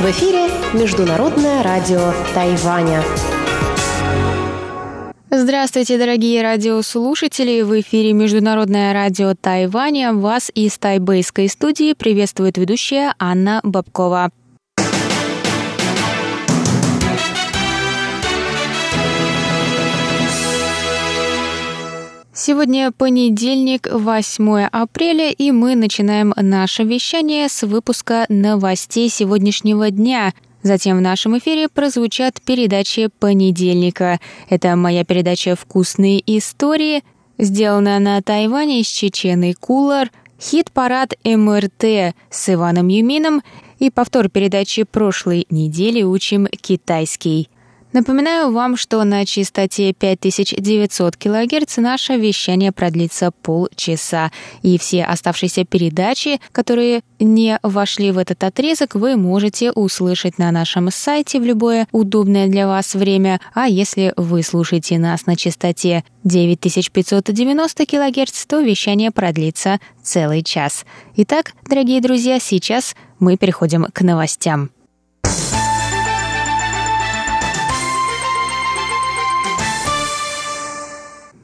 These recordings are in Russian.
В эфире Международное радио Тайваня. Здравствуйте, дорогие радиослушатели! В эфире Международное радио Тайваня. Вас из тайбэйской студии приветствует ведущая Анна Бабкова. Сегодня понедельник, 8 апреля, и мы начинаем наше вещание с выпуска новостей сегодняшнего дня. Затем в нашем эфире прозвучат передачи понедельника. Это моя передача «Вкусные истории», сделанная на Тайване с Чеченой Кулар, хит-парад МРТ с Иваном Юмином и повтор передачи прошлой недели «Учим китайский». Напоминаю вам, что на частоте 5900 кГц наше вещание продлится полчаса. И все оставшиеся передачи, которые не вошли в этот отрезок, вы можете услышать на нашем сайте в любое удобное для вас время. А если вы слушаете нас на частоте 9590 кГц, то вещание продлится целый час. Итак, дорогие друзья, сейчас мы переходим к новостям.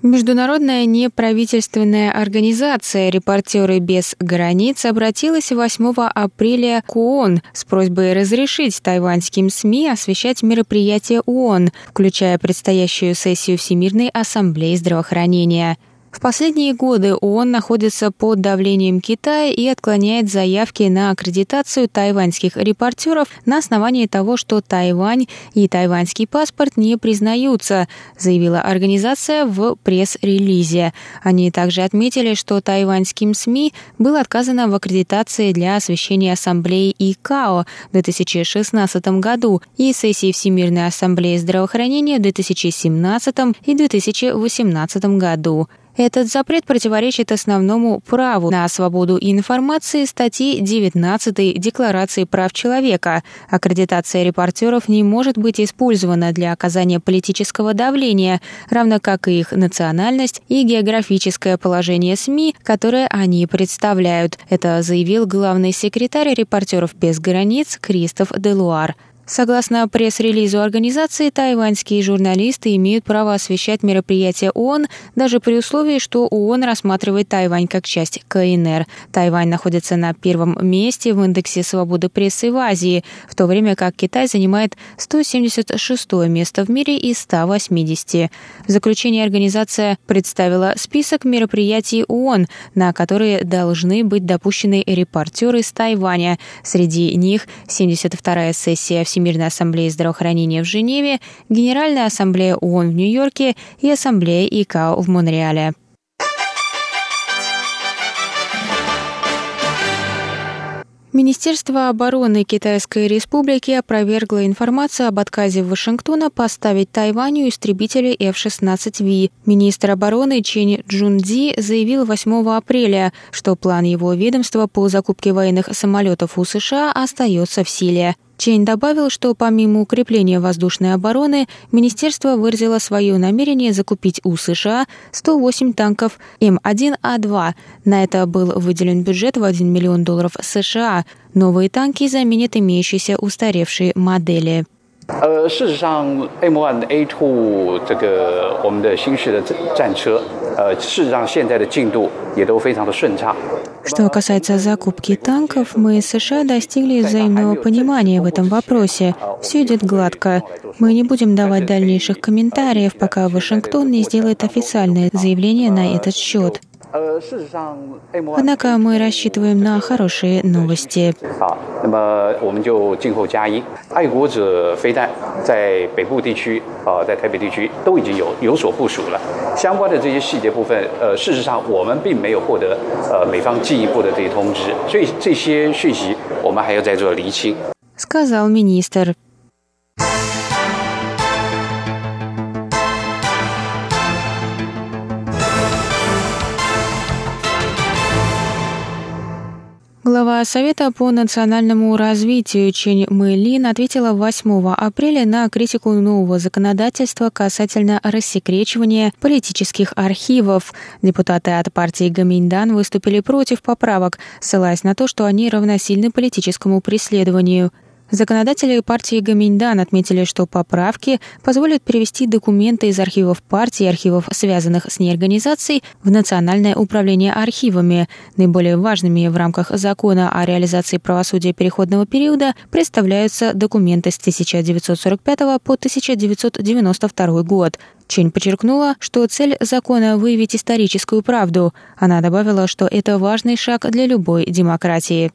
Международная неправительственная организация «Репортеры без границ» обратилась 8 апреля к ООН с просьбой разрешить тайваньским СМИ освещать мероприятия ООН, включая предстоящую сессию Всемирной ассамблеи здравоохранения – в последние годы ООН находится под давлением Китая и отклоняет заявки на аккредитацию тайваньских репортеров на основании того, что Тайвань и тайваньский паспорт не признаются, заявила организация в пресс-релизе. Они также отметили, что тайваньским СМИ было отказано в аккредитации для освещения Ассамблеи ИКАО в 2016 году и сессии Всемирной Ассамблеи здравоохранения в 2017 и 2018 году. Этот запрет противоречит основному праву на свободу информации статьи 19 Декларации прав человека. Аккредитация репортеров не может быть использована для оказания политического давления, равно как и их национальность и географическое положение СМИ, которые они представляют. Это заявил главный секретарь репортеров без границ Кристоф Делуар. Согласно пресс-релизу организации, тайваньские журналисты имеют право освещать мероприятия ООН даже при условии, что ООН рассматривает Тайвань как часть КНР. Тайвань находится на первом месте в индексе свободы прессы в Азии, в то время как Китай занимает 176 место в мире из 180. В заключение организация представила список мероприятий ООН, на которые должны быть допущены репортеры из Тайваня. Среди них 72-я сессия Всемирной ассамблеи здравоохранения в Женеве, Генеральная ассамблея ООН в Нью-Йорке и Ассамблея ИКАО в Монреале. Министерство обороны Китайской Республики опровергло информацию об отказе Вашингтона поставить Тайваню истребители F-16V. Министр обороны Чен Джунди заявил 8 апреля, что план его ведомства по закупке военных самолетов у США остается в силе. Чейн добавил, что помимо укрепления воздушной обороны, министерство выразило свое намерение закупить у США 108 танков М1А2. На это был выделен бюджет в 1 миллион долларов США. Новые танки заменят имеющиеся устаревшие модели. 呃，事实上，M1 A2 这个我们的新式的战车，呃，事实上现在的进度也都非常的顺畅。Что касается закупки танков, мы с США достигли взаимного понимания в этом вопросе. Все идет гладко. Мы не будем давать дальнейших комментариев, пока Вашингтон не сделает официальное заявление на этот счет. Однако мы рассчитываем на хорошие новости. 好，那么我们就静候佳音。爱国者飞弹在北部地区啊，在台北地区都已经有有所部署了。相关的这些细节部分，呃，事实上我们并没有获得呃美方进一步的这些通知，所以这些讯息我们还要再做厘清。Сказал министр. Глава Совета по национальному развитию Чень Мэлин ответила 8 апреля на критику нового законодательства касательно рассекречивания политических архивов. Депутаты от партии Гаминьдан выступили против поправок, ссылаясь на то, что они равносильны политическому преследованию. Законодатели партии Гаминьдан отметили, что поправки позволят перевести документы из архивов партии и архивов, связанных с ней организацией, в Национальное управление архивами. Наиболее важными в рамках закона о реализации правосудия переходного периода представляются документы с 1945 по 1992 год. Чень подчеркнула, что цель закона – выявить историческую правду. Она добавила, что это важный шаг для любой демократии.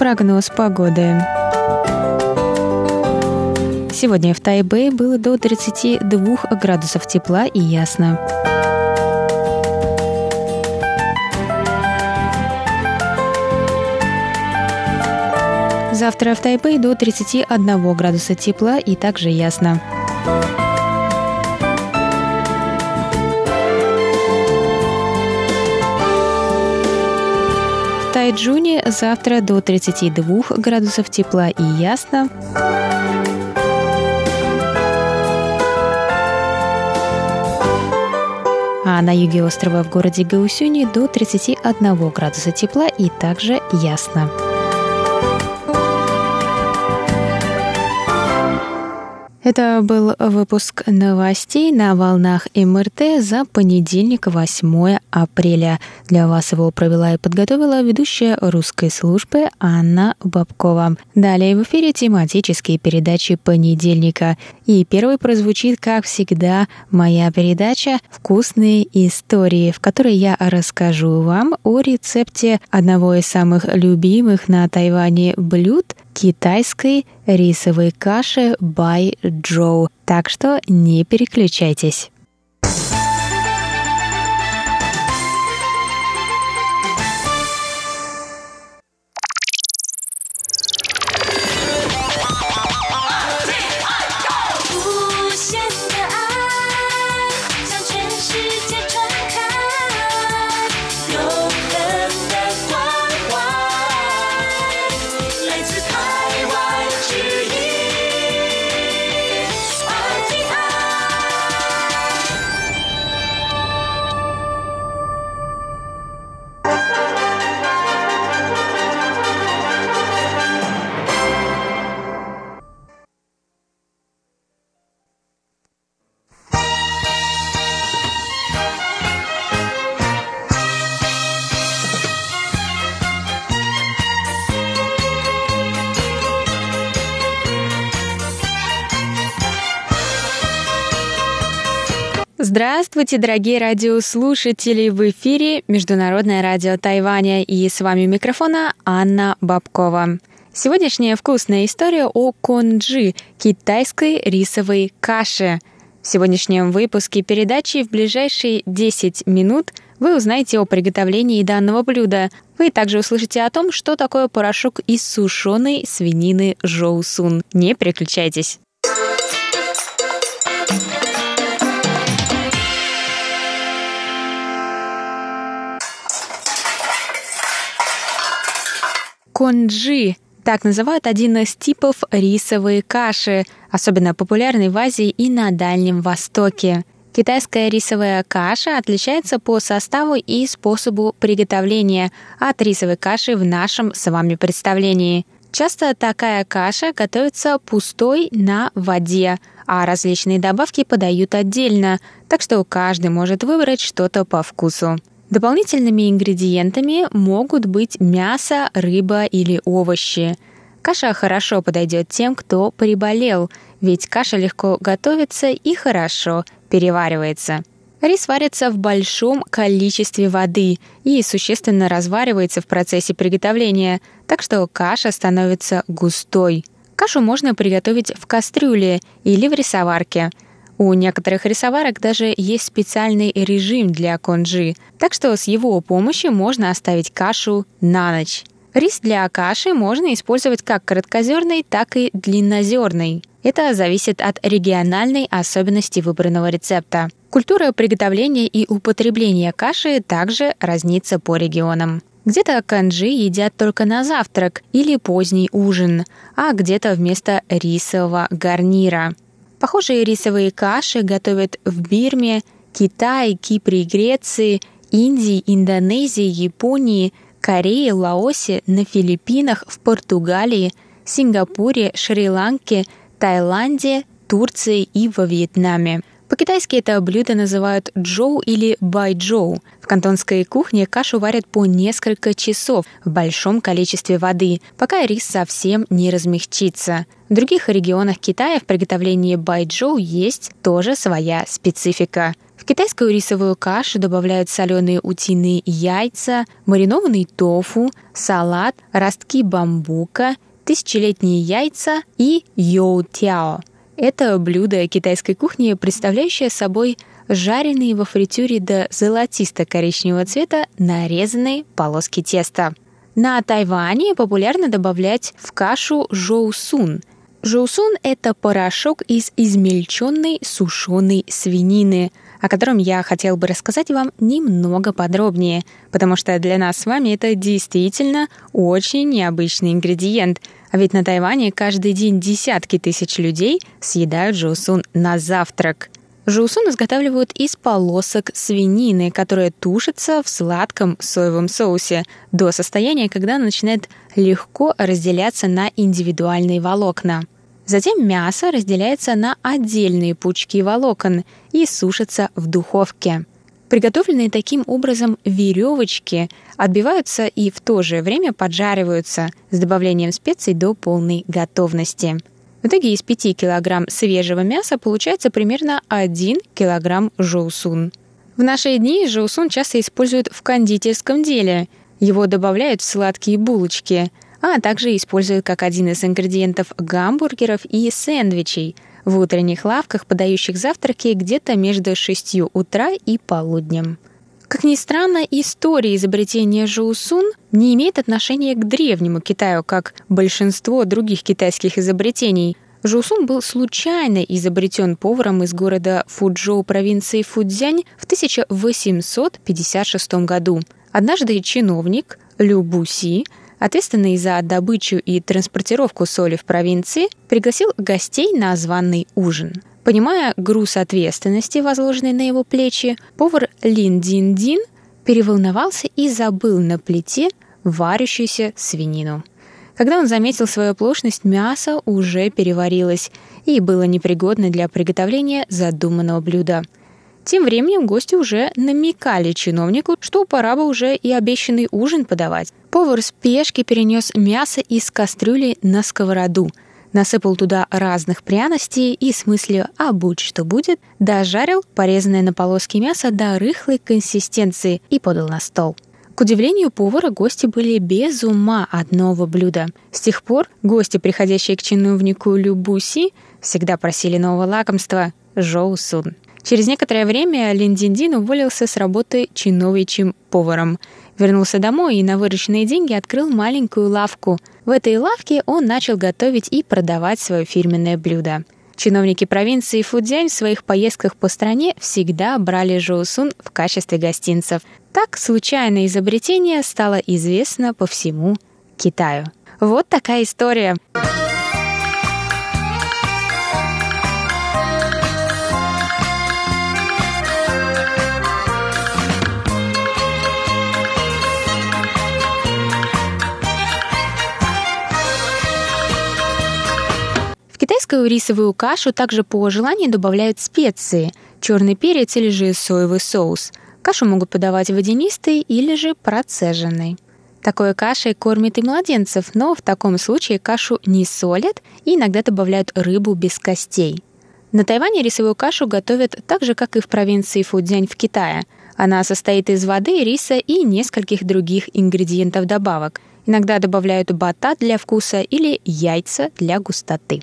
Прогноз погоды. Сегодня в Тайбэе было до 32 градусов тепла и ясно. Завтра в Тайбэе до 31 градуса тепла и также ясно. Тайджуне завтра до 32 градусов тепла и ясно. А на юге острова в городе Гаусюни до 31 градуса тепла и также ясно. Это был выпуск новостей на волнах МРТ за понедельник, 8 апреля. Для вас его провела и подготовила ведущая русской службы Анна Бабкова. Далее в эфире тематические передачи понедельника. И первый прозвучит, как всегда, моя передача «Вкусные истории», в которой я расскажу вам о рецепте одного из самых любимых на Тайване блюд – китайской рисовой каши Бай Джоу. Так что не переключайтесь. Здравствуйте, дорогие радиослушатели! В эфире Международное радио Тайваня и с вами микрофона Анна Бабкова. Сегодняшняя вкусная история о конджи – китайской рисовой каше. В сегодняшнем выпуске передачи в ближайшие 10 минут вы узнаете о приготовлении данного блюда. Вы также услышите о том, что такое порошок из сушеной свинины жоусун. Не переключайтесь. Конджи. Так называют один из типов рисовой каши, особенно популярный в Азии и на Дальнем Востоке. Китайская рисовая каша отличается по составу и способу приготовления от рисовой каши в нашем с вами представлении. Часто такая каша готовится пустой на воде, а различные добавки подают отдельно, так что каждый может выбрать что-то по вкусу. Дополнительными ингредиентами могут быть мясо, рыба или овощи. Каша хорошо подойдет тем, кто приболел, ведь каша легко готовится и хорошо переваривается. Рис варится в большом количестве воды и существенно разваривается в процессе приготовления, так что каша становится густой. Кашу можно приготовить в кастрюле или в рисоварке – У некоторых рисоварок даже есть специальный режим для конжи, так что с его помощью можно оставить кашу на ночь. Рис для каши можно использовать как короткозерный, так и длиннозерный. Это зависит от региональной особенности выбранного рецепта. Культура приготовления и употребления каши также разнится по регионам. Где-то канджи едят только на завтрак или поздний ужин, а где-то вместо рисового гарнира. Похожие рисовые каши готовят в Бирме, Китае, Кипре и Греции, Индии, Индонезии, Японии – Корее, Лаосе, на Филиппинах, в Португалии, Сингапуре, Шри-Ланке, Таиланде, Турции и во Вьетнаме. По-китайски это блюдо называют джоу или байджоу. В кантонской кухне кашу варят по несколько часов в большом количестве воды, пока рис совсем не размягчится. В других регионах Китая в приготовлении байджоу есть тоже своя специфика. В китайскую рисовую кашу добавляют соленые утиные яйца, маринованный тофу, салат, ростки бамбука, тысячелетние яйца и йоу-тяо. Это блюдо китайской кухни, представляющее собой жареные во фритюре до золотисто-коричневого цвета нарезанные полоски теста. На Тайване популярно добавлять в кашу жоусун. Жоусун – это порошок из измельченной сушеной свинины – о котором я хотел бы рассказать вам немного подробнее, потому что для нас с вами это действительно очень необычный ингредиент. А ведь на Тайване каждый день десятки тысяч людей съедают жусун на завтрак. Жусун изготавливают из полосок свинины, которая тушится в сладком соевом соусе до состояния, когда она начинает легко разделяться на индивидуальные волокна. Затем мясо разделяется на отдельные пучки волокон и сушится в духовке. Приготовленные таким образом веревочки отбиваются и в то же время поджариваются с добавлением специй до полной готовности. В итоге из 5 кг свежего мяса получается примерно 1 кг жоусун. В наши дни жоусун часто используют в кондитерском деле. Его добавляют в сладкие булочки – а также используют как один из ингредиентов гамбургеров и сэндвичей в утренних лавках, подающих завтраки где-то между 6 утра и полуднем. Как ни странно, история изобретения жоусун не имеет отношения к древнему Китаю, как большинство других китайских изобретений. Жоусун был случайно изобретен поваром из города Фуджоу провинции Фудзянь в 1856 году. Однажды чиновник Лю Буси ответственный за добычу и транспортировку соли в провинции, пригласил гостей на званый ужин. Понимая груз ответственности, возложенный на его плечи, повар Лин Дин Дин переволновался и забыл на плите варящуюся свинину. Когда он заметил свою оплошность, мясо уже переварилось и было непригодно для приготовления задуманного блюда – тем временем гости уже намекали чиновнику, что пора бы уже и обещанный ужин подавать. Повар спешки перенес мясо из кастрюли на сковороду, насыпал туда разных пряностей и с мыслью «а будь что будет» дожарил порезанное на полоски мясо до рыхлой консистенции и подал на стол. К удивлению повара, гости были без ума от нового блюда. С тех пор гости, приходящие к чиновнику Любуси, всегда просили нового лакомства – жоусун. Через некоторое время Лин Диндин уволился с работы чиновичьим поваром. Вернулся домой и на вырученные деньги открыл маленькую лавку. В этой лавке он начал готовить и продавать свое фирменное блюдо. Чиновники провинции Фудзянь в своих поездках по стране всегда брали жоусун в качестве гостинцев. Так случайное изобретение стало известно по всему Китаю. Вот такая история. Китайскую рисовую кашу также по желанию добавляют специи – черный перец или же соевый соус. Кашу могут подавать водянистой или же процеженной. Такой кашей кормят и младенцев, но в таком случае кашу не солят и иногда добавляют рыбу без костей. На Тайване рисовую кашу готовят так же, как и в провинции Фудзянь в Китае. Она состоит из воды, риса и нескольких других ингредиентов добавок. Иногда добавляют батат для вкуса или яйца для густоты.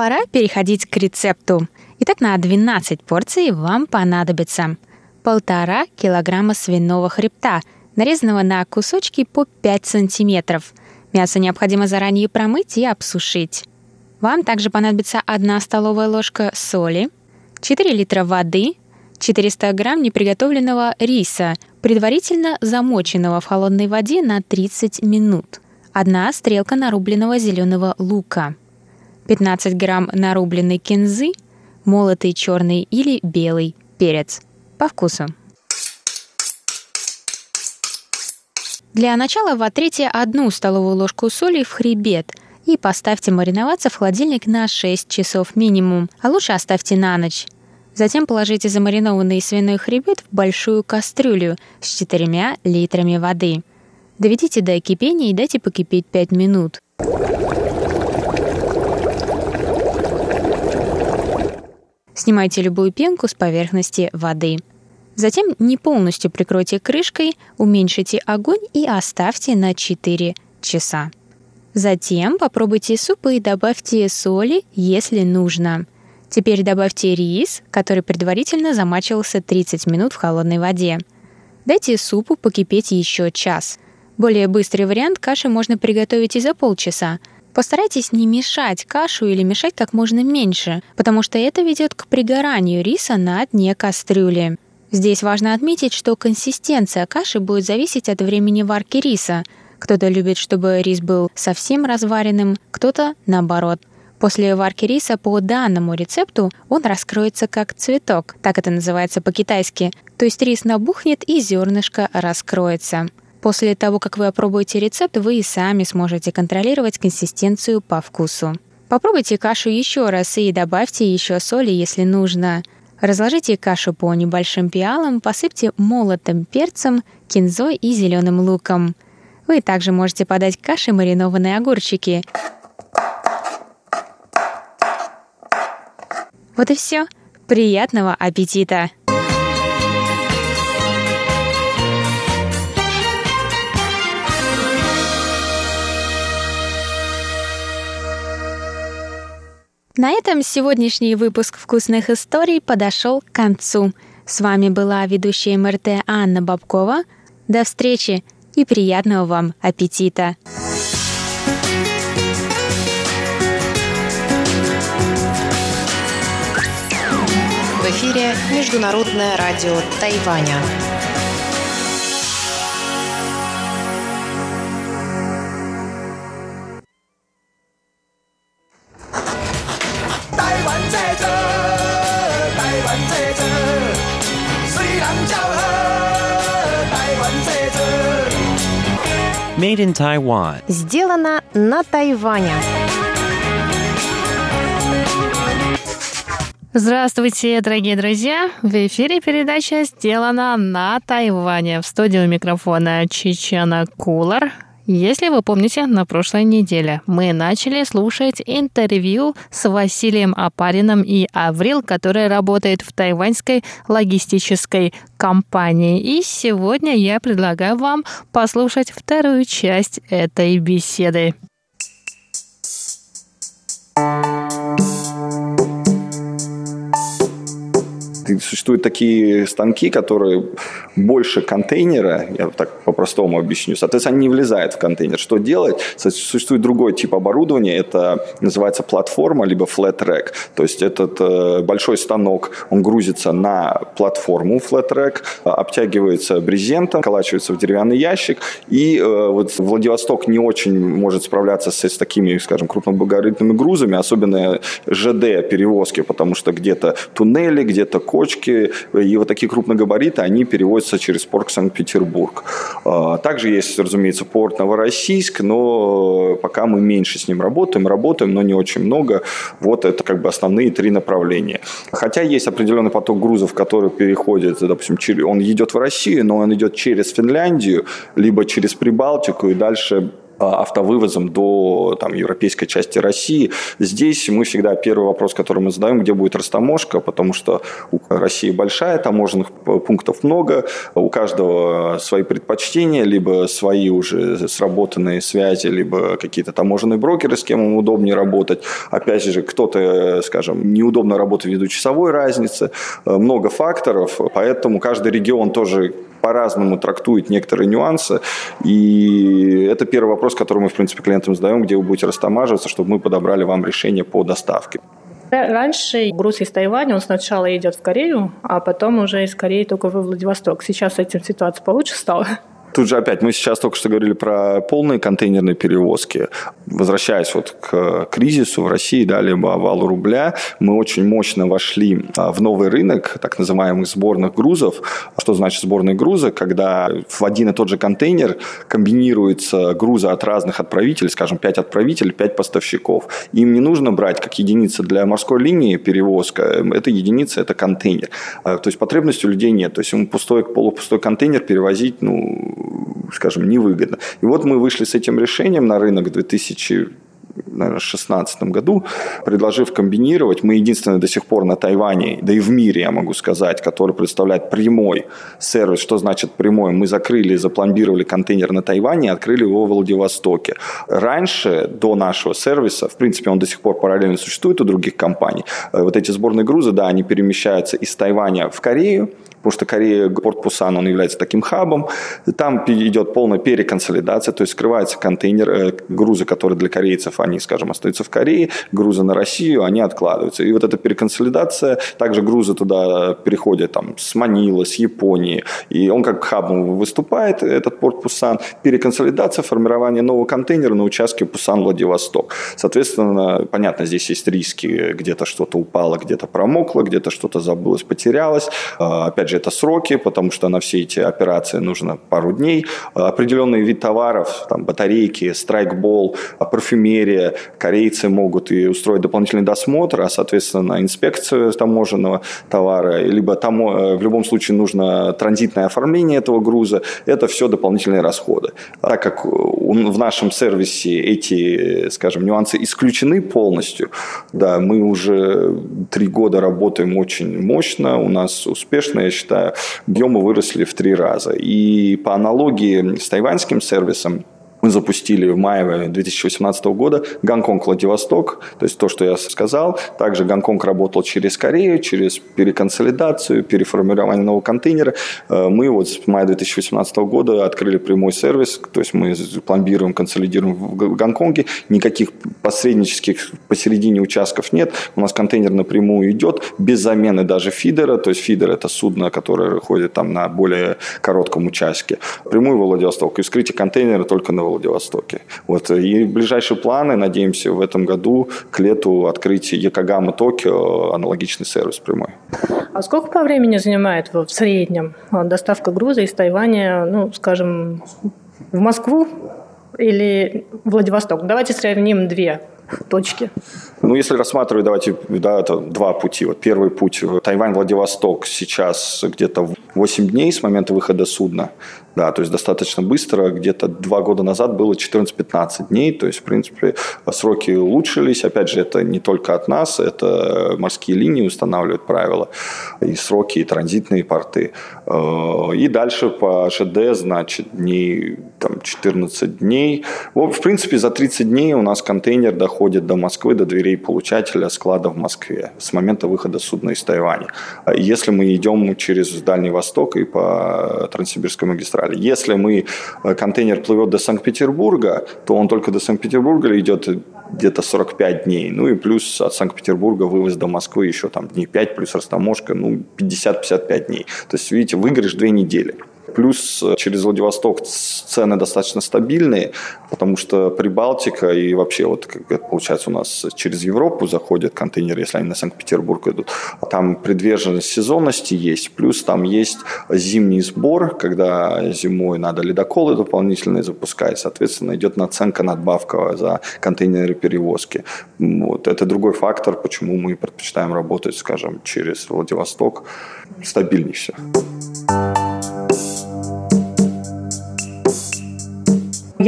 Пора переходить к рецепту. Итак, на 12 порций вам понадобится полтора килограмма свиного хребта, нарезанного на кусочки по 5 сантиметров. Мясо необходимо заранее промыть и обсушить. Вам также понадобится 1 столовая ложка соли, 4 литра воды, 400 грамм неприготовленного риса, предварительно замоченного в холодной воде на 30 минут, одна стрелка нарубленного зеленого лука, 15 грамм нарубленной кинзы, молотый черный или белый перец – по вкусу. Для начала вотрите одну столовую ложку соли в хребет и поставьте мариноваться в холодильник на 6 часов минимум, а лучше оставьте на ночь. Затем положите замаринованный свиной хребет в большую кастрюлю с 4 литрами воды. Доведите до кипения и дайте покипеть 5 минут. Снимайте любую пенку с поверхности воды. Затем не полностью прикройте крышкой, уменьшите огонь и оставьте на 4 часа. Затем попробуйте суп и добавьте соли, если нужно. Теперь добавьте рис, который предварительно замачивался 30 минут в холодной воде. Дайте супу покипеть еще час. Более быстрый вариант каши можно приготовить и за полчаса. Постарайтесь не мешать кашу или мешать как можно меньше, потому что это ведет к пригоранию риса на дне кастрюли. Здесь важно отметить, что консистенция каши будет зависеть от времени варки риса. Кто-то любит, чтобы рис был совсем разваренным, кто-то наоборот. После варки риса по данному рецепту он раскроется как цветок, так это называется по-китайски, то есть рис набухнет и зернышко раскроется. После того, как вы опробуете рецепт, вы и сами сможете контролировать консистенцию по вкусу. Попробуйте кашу еще раз и добавьте еще соли, если нужно. Разложите кашу по небольшим пиалам, посыпьте молотым перцем, кинзой и зеленым луком. Вы также можете подать к каше маринованные огурчики. Вот и все. Приятного аппетита! На этом сегодняшний выпуск «Вкусных историй» подошел к концу. С вами была ведущая МРТ Анна Бабкова. До встречи и приятного вам аппетита! В эфире Международное радио Тайваня. Made in Taiwan. Сделано на Тайване. Здравствуйте, дорогие друзья! В эфире передача «Сделана на Тайване». В студию микрофона Чечена Кулар. Если вы помните, на прошлой неделе мы начали слушать интервью с Василием Апариным и Аврил, который работает в тайваньской логистической компании. И сегодня я предлагаю вам послушать вторую часть этой беседы. Существуют такие станки, которые больше контейнера, я так по-простому объясню, соответственно, они не влезают в контейнер. Что делать? Существует другой тип оборудования, это называется платформа, либо flat rack. То есть этот э, большой станок, он грузится на платформу flat rack, обтягивается брезентом, колачивается в деревянный ящик, и э, вот Владивосток не очень может справляться с, с такими, скажем, крупногабаритными грузами, особенно ЖД перевозки, потому что где-то туннели, где-то кочки, и вот такие крупногабариты, они переводятся через порт Санкт-Петербург. А, также есть, разумеется, порт Новороссийск, но пока мы меньше с ним работаем, работаем, но не очень много. Вот это как бы основные три направления. Хотя есть определенный поток грузов, который переходит, допустим, он идет в Россию, но он идет через Финляндию, либо через Прибалтику и дальше автовывозом до там, европейской части России. Здесь мы всегда первый вопрос, который мы задаем, где будет растаможка, потому что у России большая, таможенных пунктов много, у каждого свои предпочтения, либо свои уже сработанные связи, либо какие-то таможенные брокеры, с кем им удобнее работать. Опять же, кто-то, скажем, неудобно работать ввиду часовой разницы. Много факторов, поэтому каждый регион тоже по-разному трактует некоторые нюансы. И это первый вопрос, который мы, в принципе, клиентам задаем, где вы будете растамаживаться, чтобы мы подобрали вам решение по доставке. Раньше груз из Тайваня, он сначала идет в Корею, а потом уже из Кореи только во Владивосток. Сейчас с этим ситуация получше стала? Тут же опять, мы сейчас только что говорили про полные контейнерные перевозки. Возвращаясь вот к кризису в России, да, либо валу рубля, мы очень мощно вошли а, в новый рынок так называемых сборных грузов. Что значит сборные грузы? Когда в один и тот же контейнер комбинируются грузы от разных отправителей, скажем, 5 отправителей, 5 поставщиков. Им не нужно брать как единица для морской линии перевозка, это единица, это контейнер. А, то есть потребности у людей нет. То есть ему пустой, полупустой контейнер перевозить, ну, скажем, невыгодно. И вот мы вышли с этим решением на рынок в 2000 2016 году, предложив комбинировать. Мы единственные до сих пор на Тайване, да и в мире, я могу сказать, который представляет прямой сервис. Что значит прямой? Мы закрыли, запломбировали контейнер на Тайване и открыли его в Владивостоке. Раньше, до нашего сервиса, в принципе, он до сих пор параллельно существует у других компаний, э, вот эти сборные грузы, да, они перемещаются из Тайваня в Корею, потому что Корея, порт Пусан, он является таким хабом. Там идет полная переконсолидация, то есть скрывается контейнер, э, грузы, которые для корейцев, они, скажем, остаются в Корее, грузы на Россию, они откладываются. И вот эта переконсолидация, также грузы туда переходят там, с Манила, с Японии, и он как хабом выступает, этот порт Пусан, переконсолидация, формирование нового контейнера на участке Пусан-Владивосток. Соответственно, понятно, здесь есть риски, где-то что-то упало, где-то промокло, где-то что-то забылось, потерялось. А, опять же, это сроки, потому что на все эти операции нужно пару дней. Определенный вид товаров, там, батарейки, страйкбол, парфюмерия, корейцы могут и устроить дополнительный досмотр, а, соответственно, инспекцию таможенного товара, либо там, э, в любом случае нужно транзитное оформление этого груза. Это все дополнительные расходы. Так как в нашем сервисе эти, скажем, нюансы исключены полностью, да, мы уже три года работаем очень мощно, у нас успешно, я считаю, объемы выросли в три раза. И по аналогии с тайваньским сервисом, мы запустили в мае 2018 года Гонконг-Владивосток, то есть то, что я сказал. Также Гонконг работал через Корею, через переконсолидацию, переформирование нового контейнера. Э, мы вот с мая 2018 года открыли прямой сервис, то есть мы пломбируем, консолидируем в Гонконге. Никаких посреднических посередине участков нет. У нас контейнер напрямую идет, без замены даже фидера, то есть фидер – это судно, которое ходит там на более коротком участке. Прямую Владивосток. И вскрытие контейнера только на Владивостоке. Вот. И ближайшие планы, надеемся, в этом году к лету открыть Якогама Токио, аналогичный сервис прямой. А сколько по времени занимает в среднем доставка груза из Тайваня, ну, скажем, в Москву или Владивосток? Давайте сравним две точки. Ну, если рассматривать, давайте, да, это два пути. Вот первый путь Тайвань-Владивосток сейчас где-то 8 дней с момента выхода судна. Да, то есть достаточно быстро, где-то два года назад было 14-15 дней, то есть, в принципе, сроки улучшились. Опять же, это не только от нас, это морские линии устанавливают правила, и сроки, и транзитные порты. Э, и дальше по ЖД, значит, дней там, 14 дней. В принципе, за 30 дней у нас контейнер доходит до Москвы, до дверей получателя склада в Москве с момента выхода судна из Тайваня. Если мы идем через Дальний Восток и по Транссибирской магистрали, магистрали. Если мы, э, контейнер плывет до Санкт-Петербурга, то он только до Санкт-Петербурга идет где-то 45 дней. Ну и плюс от Санкт-Петербурга вывоз до Москвы еще там дней 5, плюс растаможка, ну 50-55 дней. То есть, видите, выигрыш две недели. Плюс э, через Владивосток цены достаточно стабильные, потому что Прибалтика и вообще вот получается у нас через Европу заходят контейнеры, если они на Санкт-Петербург идут. Там предверженность сезонности есть, плюс там есть зимний сбор, когда зимой надо ледоколы дополнительные запускать, соответственно, идет наценка, надбавка за контейнеры перевозки. Вот. Это другой фактор, почему мы предпочитаем работать, скажем, через Владивосток. Стабильнее все.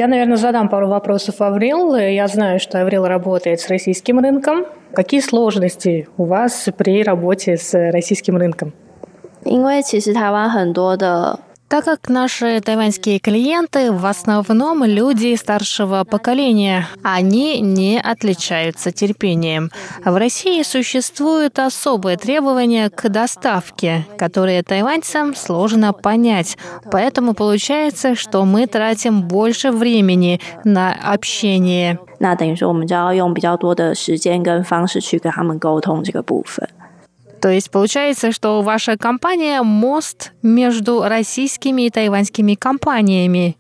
Я, наверное, задам пару вопросов Аврил. Я знаю, что Аврил работает с российским рынком. Какие сложности у вас при работе с российским рынком? 因为其实台湾很多的 так как наши тайваньские клиенты в основном люди старшего поколения, они не отличаются терпением. В России существуют особые требования к доставке, которые тайваньцам сложно понять. Поэтому получается, что мы тратим больше времени на общение. 那等于说，我们就要用比较多的时间跟方式去跟他们沟通这个部分。 То есть получается, что ваша компания мост между российскими и тайваньскими компаниями.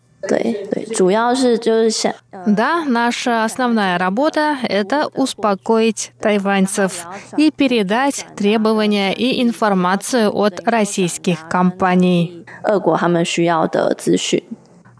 Да, наша основная работа – это успокоить тайваньцев и передать требования и информацию от российских компаний.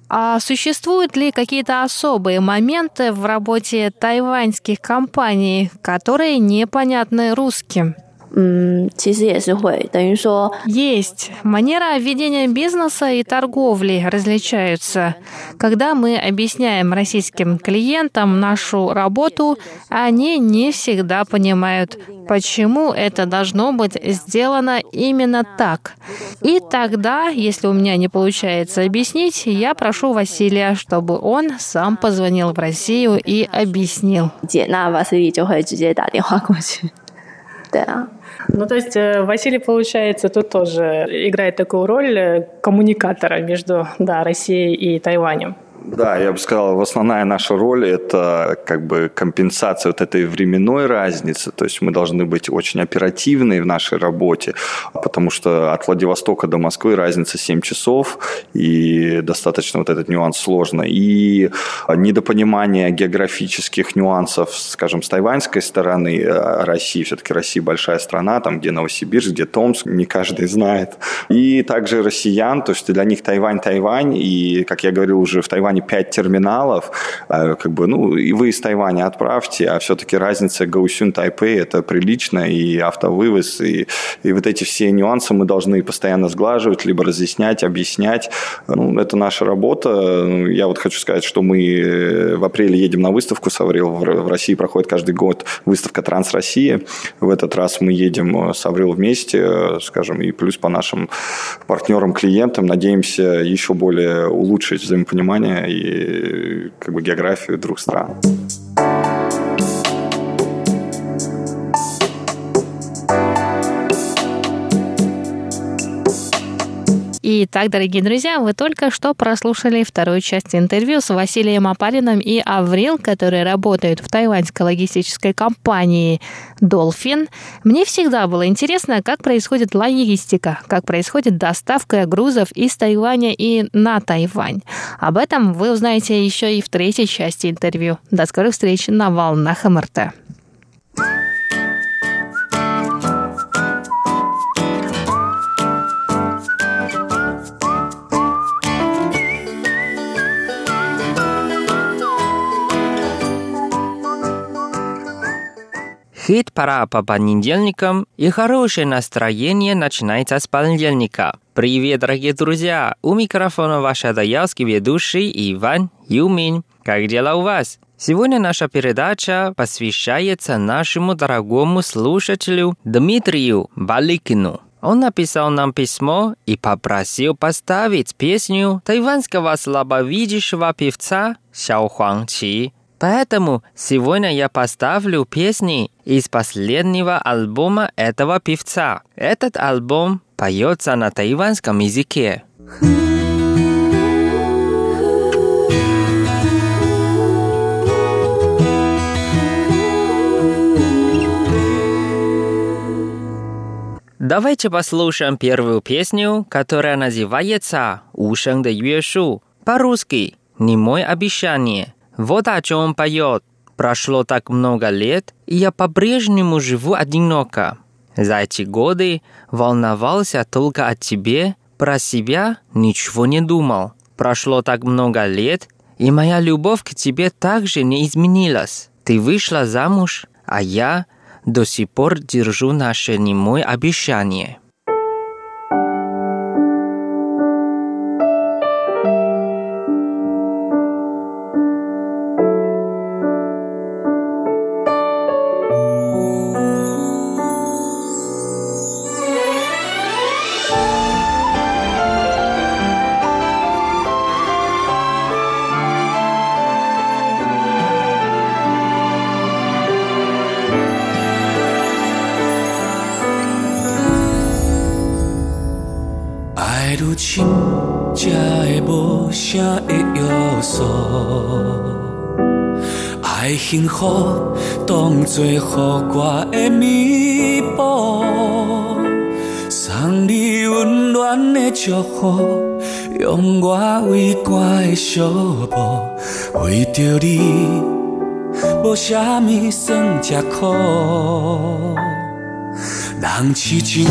А существуют ли какие-то особые моменты в работе тайваньских компаний, которые непонятны русским? 嗯，其实也是会，等于说 есть манера ведения бизнеса и торговли различаются. Когда мы объясняем российским клиентам нашу работу, они не всегда понимают, почему это должно быть сделано именно так. И тогда, если у меня не получается объяснить, я прошу Василия, чтобы он сам позвонил в Россию и объяснил. 姐，那 Василий 就会直接打电话过去。 对啊。ну, то есть э, Василий, получается, тут тоже играет такую роль э, коммуникатора между да, Россией и Тайванем. Да, я бы сказал, основная наша роль – это как бы компенсация вот этой временной разницы. То есть мы должны быть очень оперативны в нашей работе, потому что от Владивостока до Москвы разница 7 часов, и достаточно вот этот нюанс сложно. И недопонимание географических нюансов, скажем, с тайваньской стороны э, России, все-таки Россия большая страна, там где Новосибирск, где Томск, не каждый знает. И также россиян, то есть для них Тайвань – Тайвань, и, как я говорил уже, в Тайване Тайване 5 терминалов, а, как бы, ну, и вы из Тайваня отправьте, а все-таки разница Гаусюн Тайпэй это прилично, и автовывоз, и, и вот эти все нюансы мы должны постоянно сглаживать, либо разъяснять, объяснять. Ну, это наша работа. Я вот хочу сказать, что мы э, в апреле едем на выставку с Аврил. В России проходит каждый год выставка Транс Россия. В этот раз мы едем э, с вместе, э, скажем, и плюс по нашим партнерам, клиентам. Надеемся еще более улучшить взаимопонимание и как бы географию двух стран. Итак, дорогие друзья, вы только что прослушали вторую часть интервью с Василием Апариным и Аврил, которые работают в тайваньской логистической компании Dolphin. Мне всегда было интересно, как происходит логистика, как происходит доставка грузов из Тайваня и на Тайвань. Об этом вы узнаете еще и в третьей части интервью. До скорых встреч на волнах МРТ. Хит пора по понедельникам, и хорошее настроение начинается с понедельника. Привет, дорогие друзья! У микрофона ваш адаялский ведущий Иван Юмин. Как дела у вас? Сегодня наша передача посвящается нашему дорогому слушателю Дмитрию Баликину. Он написал нам письмо и попросил поставить песню тайванского слабовидящего певца Сяо Хуангчи Поэтому сегодня я поставлю песни из последнего альбома этого певца. Этот альбом поется на тайванском языке. Давайте послушаем первую песню, которая называется «Ушен де Юэшу». По-русски «Не мой обещание». Вот о чем поет. Прошло так много лет, и я по-прежнему живу одиноко. За эти годы волновался только о тебе, про себя ничего не думал. Прошло так много лет, и моя любовь к тебе также не изменилась. Ты вышла замуж, а я до сих пор держу наше немое обещание. 爱愈深，才会无声的约束。爱幸福当作予我的弥补，送你温暖的祝福，用我为寒的小步，为着你，无啥物算吃苦。人痴情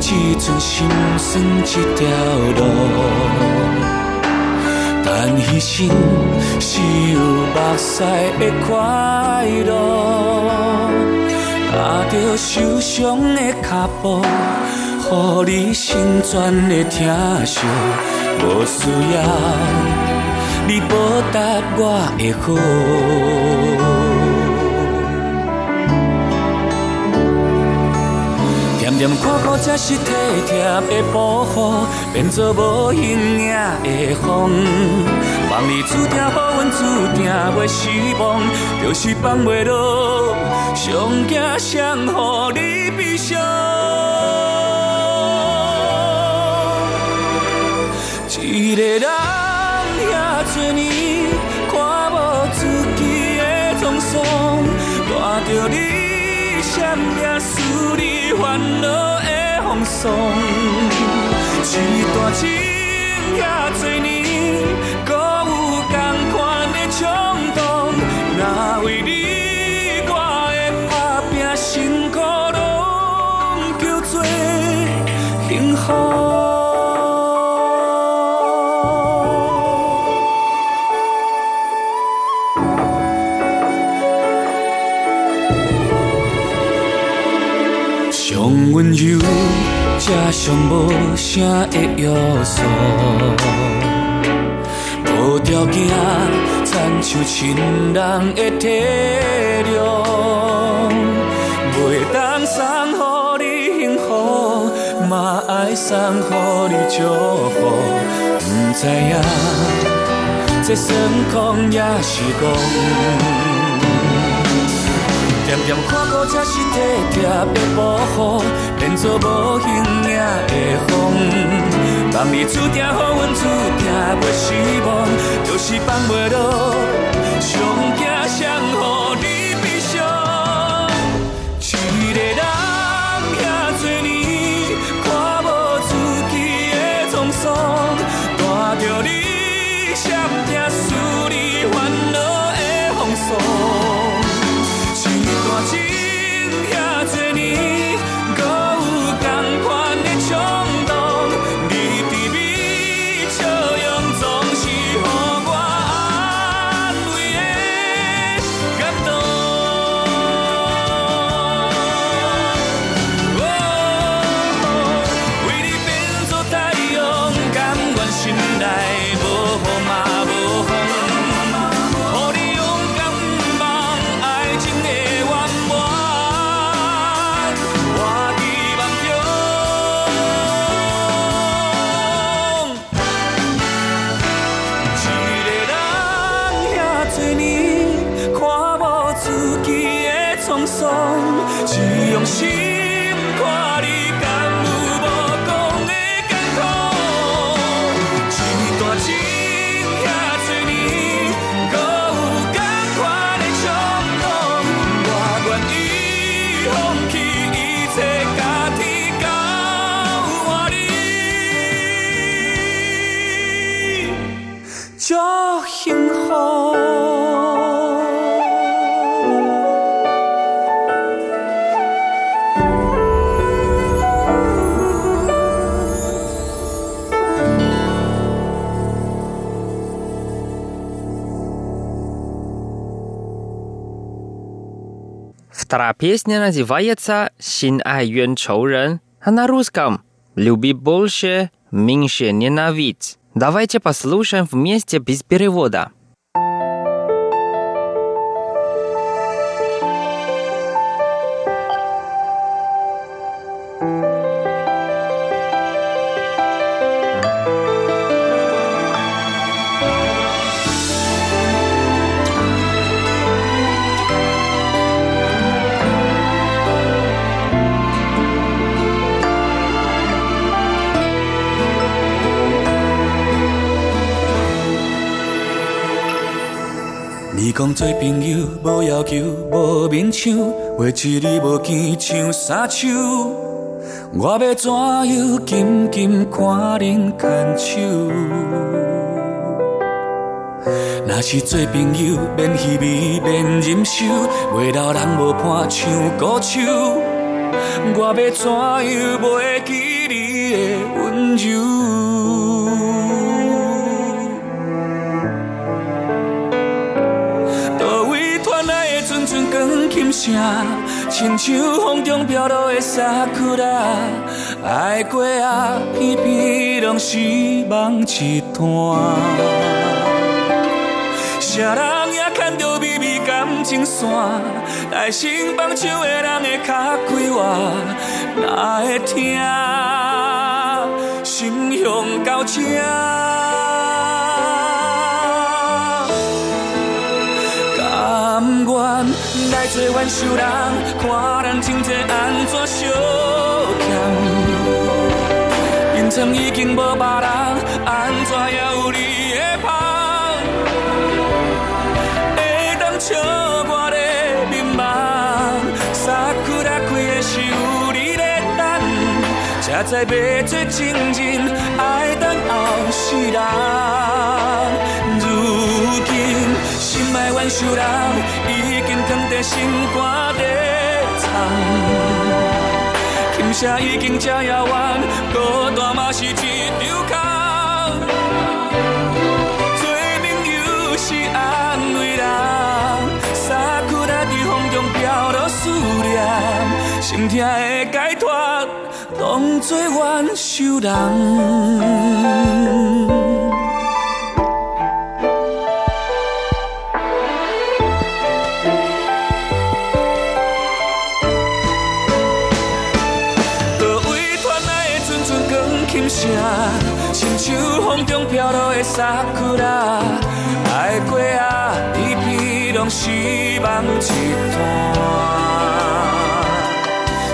只存心酸一条路，但牺牲是有目屎的快乐。踏着受伤的脚步，予你成全的疼惜，无需要你报答我的好。渐渐看顾才是体贴的保护，变做无形影的风。望你注定好运，注定袂失望，就是放袂落，上惊谁予你悲伤？一个人遐多年，看无自己的沧桑，带着你闪命思你。烦恼的风霜，一段情遐多年，温柔才上无声的约束，无条件亲像亲人的体谅，袂当送予你幸福，嘛爱送予你祝福，不知影这算空也是戆。渐渐看顾才是体贴的保护，变做无形影的风。望你注定好阮，注定袂失望，就是放袂落，上惊送，只用心。Песня называется «Син ай юн чоурен», а на русском «Люби больше, меньше ненавидь». Давайте послушаем вместе без перевода. 讲做朋友无要求，无勉强，话一字无见像三手。我要怎样紧紧看恁牵手？若是做朋友，免虚伪，免忍受，袂老人无伴唱歌手。我要怎样袂记你的温柔？亲像风中飘落的沙库拉，爱过啊，偏偏拢是梦一团。啥人也牵着秘密感情线，来生放手的人会较快活，哪会听心向到这？做挽手人，看咱情债安怎相欠，变成已经无别人，安怎还有你的香？会当？笑我咧迷茫，萨库拉开的是有你咧等，才知要做真人，爱等后世人。如今心爱挽手人，已经藏在心肝底藏，琴声已经这遥远，孤单嘛是一场空。做朋友是安慰人。飘落思念，心痛的解脱，当作挽手人。爱过啊，偏偏拢是梦一团。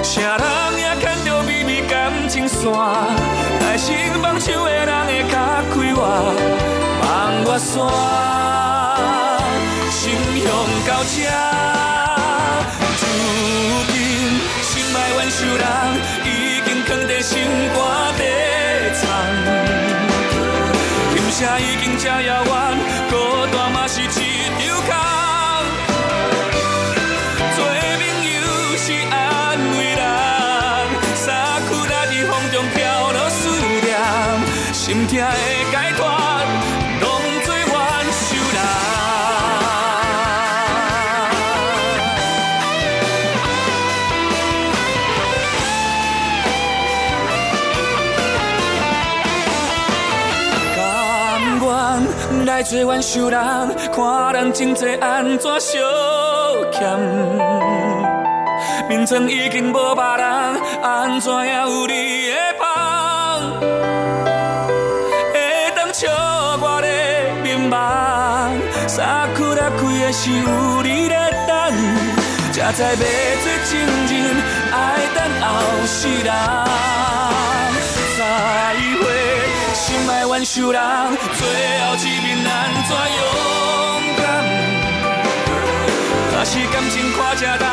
啥人也牵着秘密感情线，来生放手的人会较快活，望我线，心向到这。如今心爱挽手人，已经藏在心肝底，琴声已经这遥远，做挽手人，看人情债安怎相欠。面床已经无别人，安怎还有你的香？会当笑我咧迷茫，衫裤拉开的是有你咧等，才知要做真人，爱等后世人。再会，心爱挽手人，最后一面怎勇敢？若是感情看这重，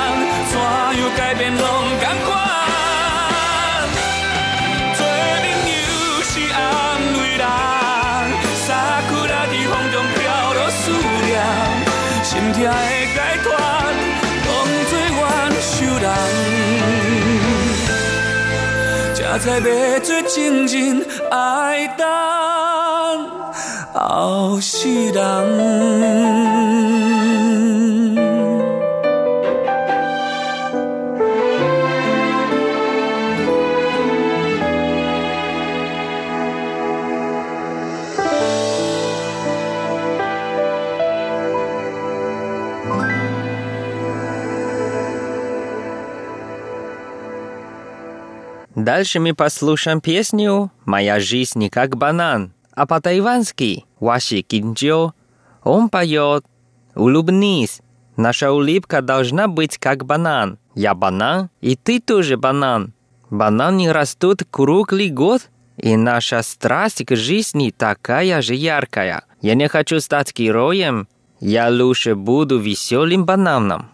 怎样改变拢同款。做朋友是安慰人，衫裤拉伫风中飘落思念，心痛的才知要做真人，爱等后世人。Дальше мы послушаем песню «Моя жизнь не как банан», а по-тайвански «Ваши кинджо». Он поет «Улыбнись, наша улыбка должна быть как банан. Я банан, и ты тоже банан. Бананы растут круглый год, и наша страсть к жизни такая же яркая. Я не хочу стать героем, Я лучше буду веселым бананом.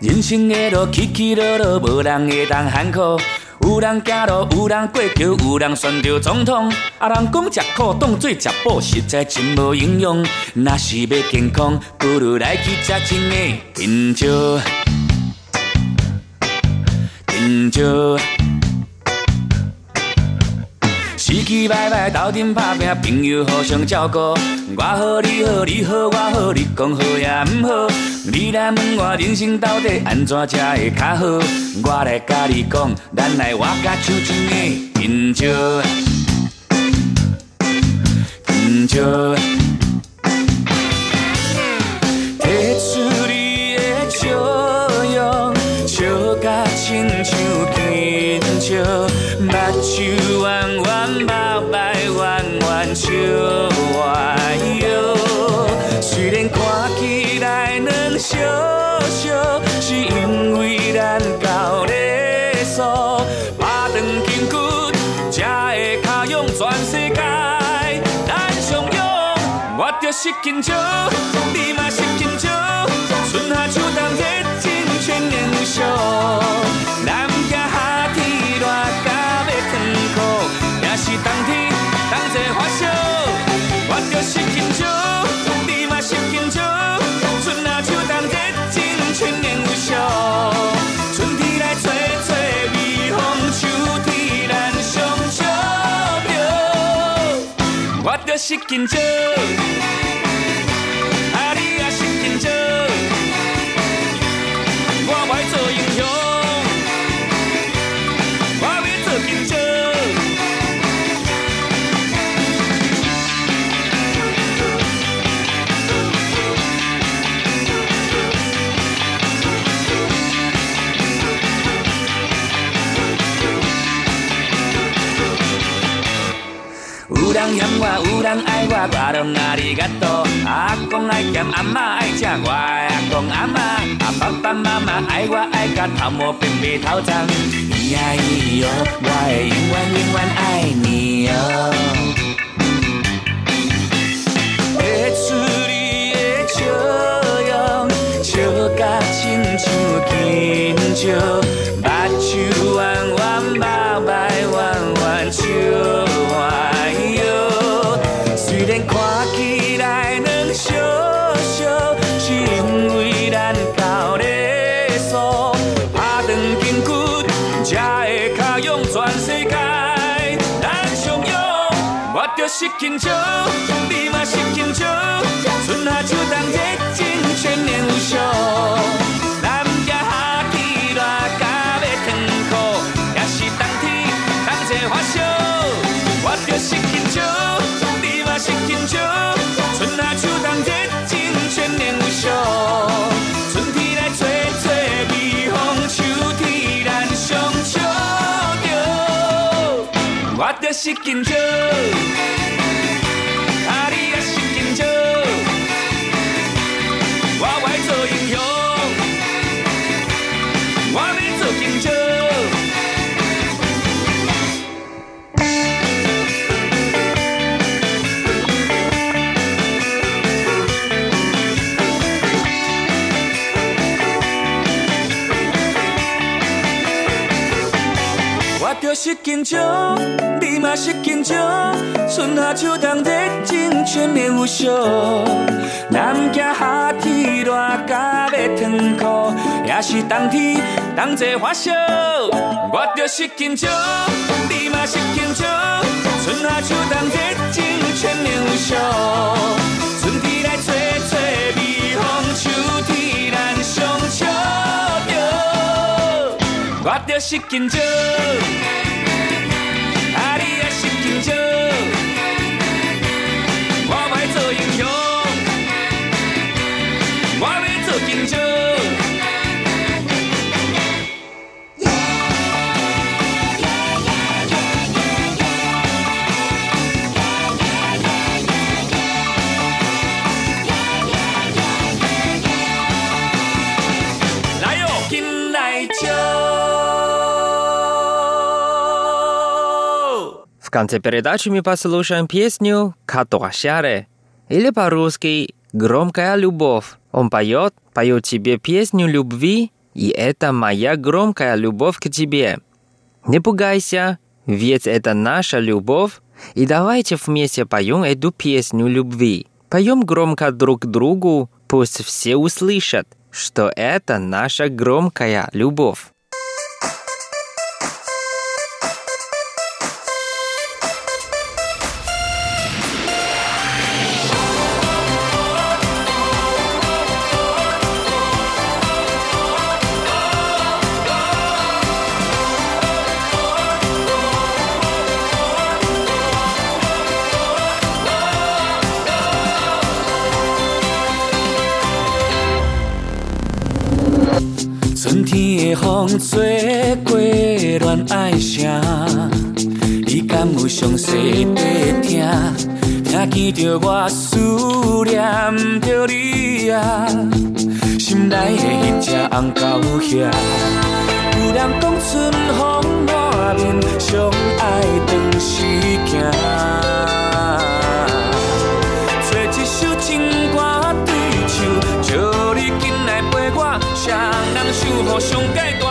人生的路起起落落，无人会当 hand 苦。有人行路，有人过桥，有人选着总统。啊，人讲食苦当做食补，实在真无营养。若是要健康，不如来去食真的甜椒。甜椒。死气白白斗阵打拼，朋友互相照顾。我好你好，你好我好，你讲好也毋好。你来问我人生到底安怎才会较好？我来甲你讲，咱来活甲手真的甜椒，甜椒。我就是金蕉，你嘛是金蕉，春夏秋冬热情全年无休。南行下天热甲要脱裤，也 我就是金蕉，啊你也是金蕉，我要做英 有人嫌我，有人爱我，我拢阿里嘎多。阿公爱咸，阿嬷爱食，我的阿公阿嬷，阿爸爸妈妈爱我爱甲头毛变白头鬃。咿呀咿哟，我会永远永远爱你哟。提出你的笑容，笑甲亲像金蕉， 就是金蕉，你嘛是金蕉，春夏秋冬热情全年无休。南行下天热甲要脱裤，也是冬天同齐发烧。我就是金蕉，你嘛是金蕉，春夏秋冬热情全年无休。春天来吹吹微风，秋天咱相笑着。我就是金蕉，就是金蕉，你嘛是金蕉，春夏秋冬热情全年无休。南行下天热甲要脱裤，也是冬天同齐发烧。我就是金蕉，你嘛是金蕉，春夏秋冬热情全年无休。春天来吹吹微风，秋天咱相笑着。我就是金蕉，啊你我要做英雄，我要做英雄。В конце передачи мы послушаем песню «Катуашаре» или по-русски «Громкая любовь». Он поет, поет тебе песню любви, и это моя громкая любовь к тебе. Не пугайся, ведь это наша любовь, и давайте вместе поем эту песню любви. Поем громко друг другу, пусть все услышат, что это наша громкая любовь. 风吹过恋爱声，你敢有详细地听？听见着我思念着你啊，心内的迄只红到遐。有人讲春风满面，相爱长时行。找一首情歌对唱，叫你紧来陪我，谁人守护上界大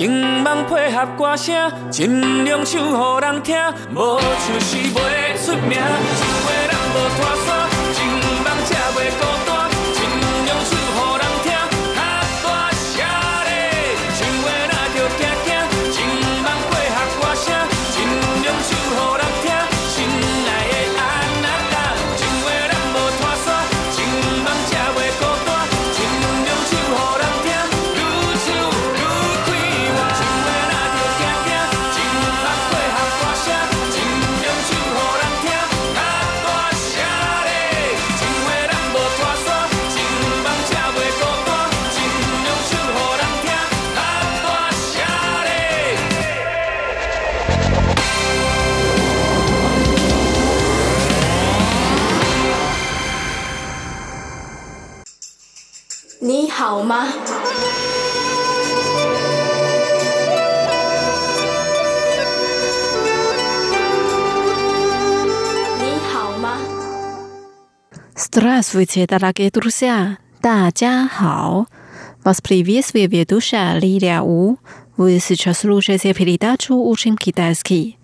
情梦配合歌声，尽量唱予人听，无就是袂出名。情话人无拖 Здравствуйте, дорогие друзья! 大家好! Вас приветствует ведущая Лилия У. Вы сейчас слушаете передачу «Учим китайский».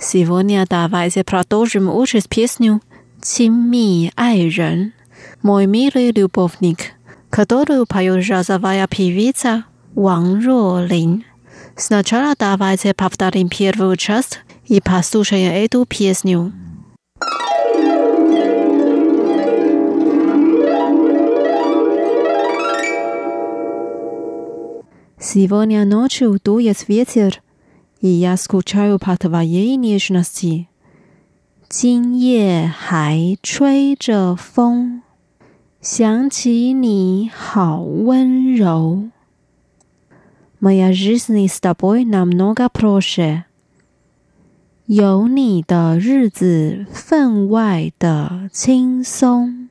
Сегодня давайте продолжим учить песню «Цинми ай рен» «Мой милый любовник», которую поет жазовая певица Ван Ролин. Сначала давайте повторим первую часть и послушаем эту песню. 《 Сегодня ночью дует ветер, и я скучаю по твоей нежности. 今夜还吹着风，想起你好温柔。Моя жизнь с тобой намного проще，有你的日子分外的轻松。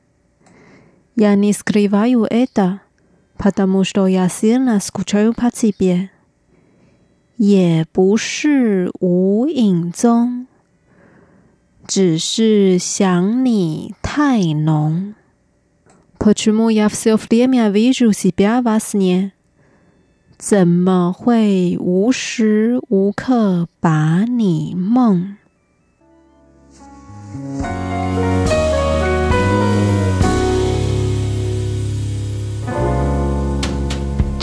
Я не скрываю это, потому что я сильно скучаю по тебе。也不是无影踪，只是想你太浓。Почему я все время вижу себя во сне？怎么会无时无刻把你梦？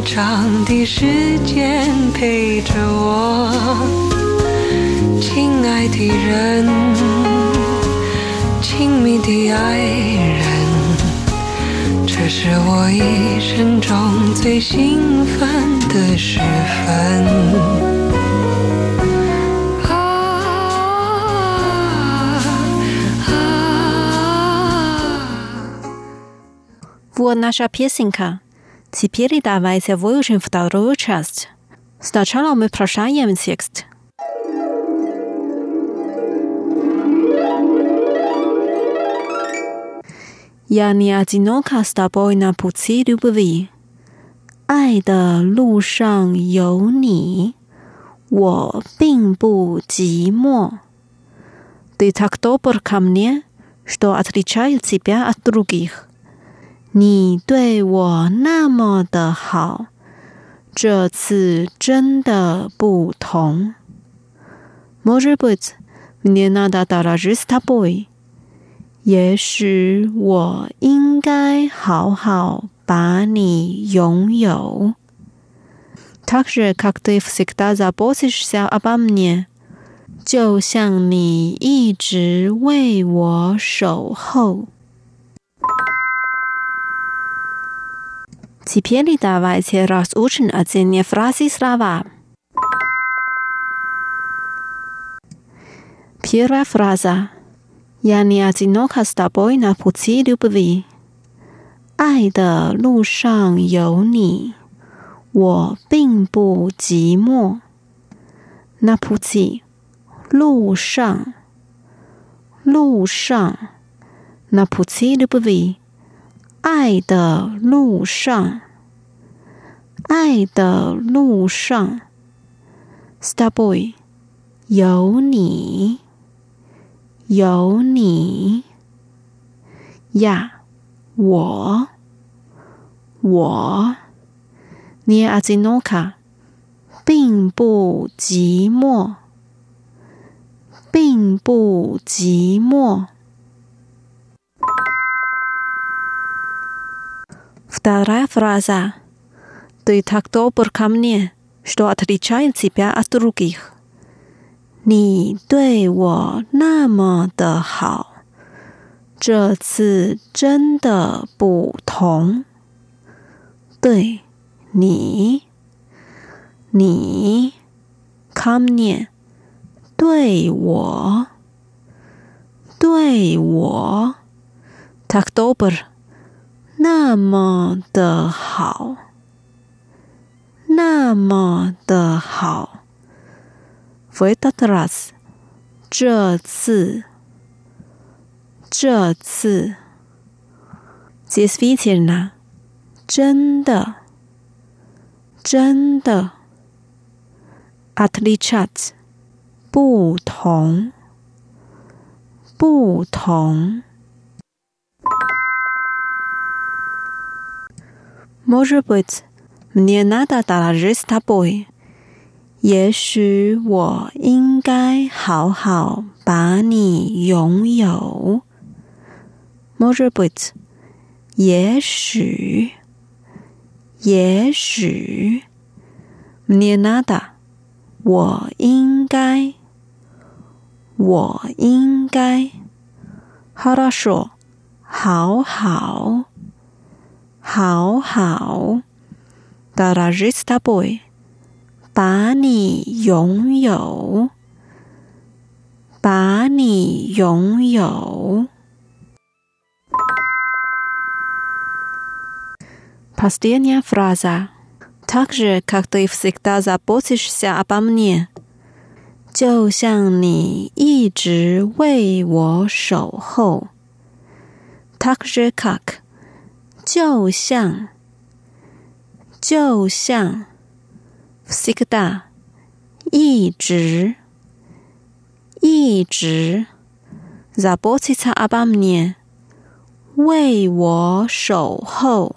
长的时间陪着我亲爱的人亲密的爱人这是我一生中最兴奋的时分 Теперь давайте выучим вторую часть. Сначала мы прощаем текст. Я не одинока с тобой на пути любви. 爱的路上有你，我并不寂寞。Ты так добр ко мне, что отличаю тебя от других. 你对我那么的好，这次真的不同。Może być, nie nada dalej t a b o y 也许我应该好好把你拥有。Także jak ty wsiada za bosisz się abamnie，就像你一直为我守候。Теперь давайте разучим отдельные фразы и слова. Первая фраза. Я не одинока с тобой на пути любви. 爱的路上有你，我并不寂寞。На пути 路上，路上，на пути любви 爱的路上爱的路上 star boy 有你有你。呀我我。near azinoka 并不寂寞并不寂寞。Вторая фраза. Ты так добр ко мне, что отличает тебя от других. 你对我那么的好，这次真的不同。对你，你，ко мне，对我，对我，так добр。 那么的好，那么的好。维达特拉斯，这次，这次，Zvezdina，真的，真的，Atlichat，不同。不同 Может быть, мне надо дорожить с тобой。也许我应该好好把你拥有。Может быть，也许，也许，мне надо，我应该，我应该。Хорошо，好好。 好好，дорожить с тобой，把你拥有，把你拥有。Последняя фраза. Так же, как ты всегда заботишься обо мне，就像你一直为我守候。Так же, как 就像，就像，всегда，一直，一直，заботиться обо мне，为我守候，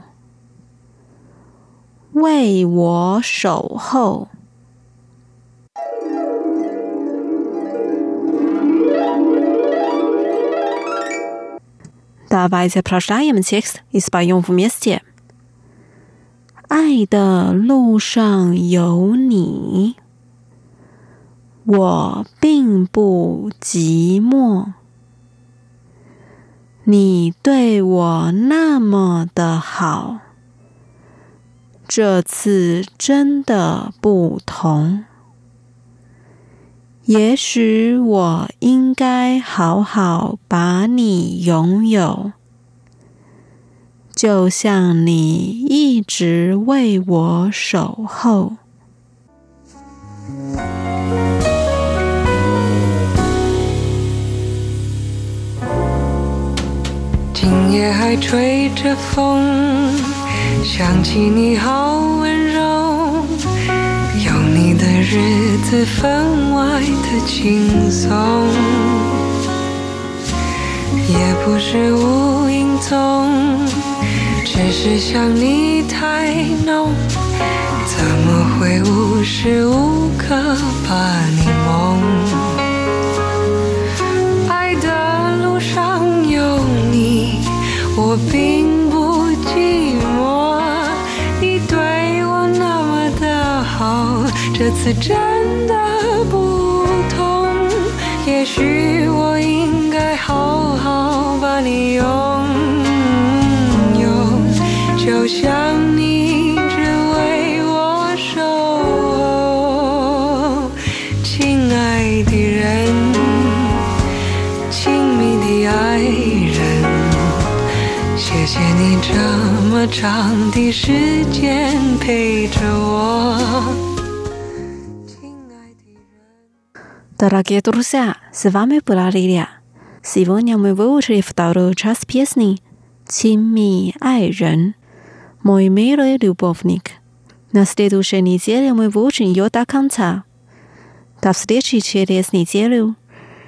为我守候。 大家在拍啥呀？们听，一次把用户灭死姐。爱的路上有你，我并不寂寞。你对我那么的好，这次真的不同。也许我应该好好把你拥有，就像你一直为我守候。今夜还吹着风，想起你好温柔。日子分外的轻松，也不是无影踪，只是想你太浓，怎么会无时无刻把你梦？爱的路上有你，我并这次真的不同，也许我应该好好把你拥有，就像你只为我守候，亲爱的人，亲密的爱人，谢谢你这么长的时间陪着我。Дорогие друзья, с вами была Лилия. Сегодня мы выучили вторую часть песни «Тимми Айрен» «Мой милый любовник». На следующей неделе мы выучим ее до конца. До встречи через неделю.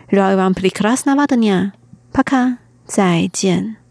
Желаю вам прекрасного дня. Пока. 再见。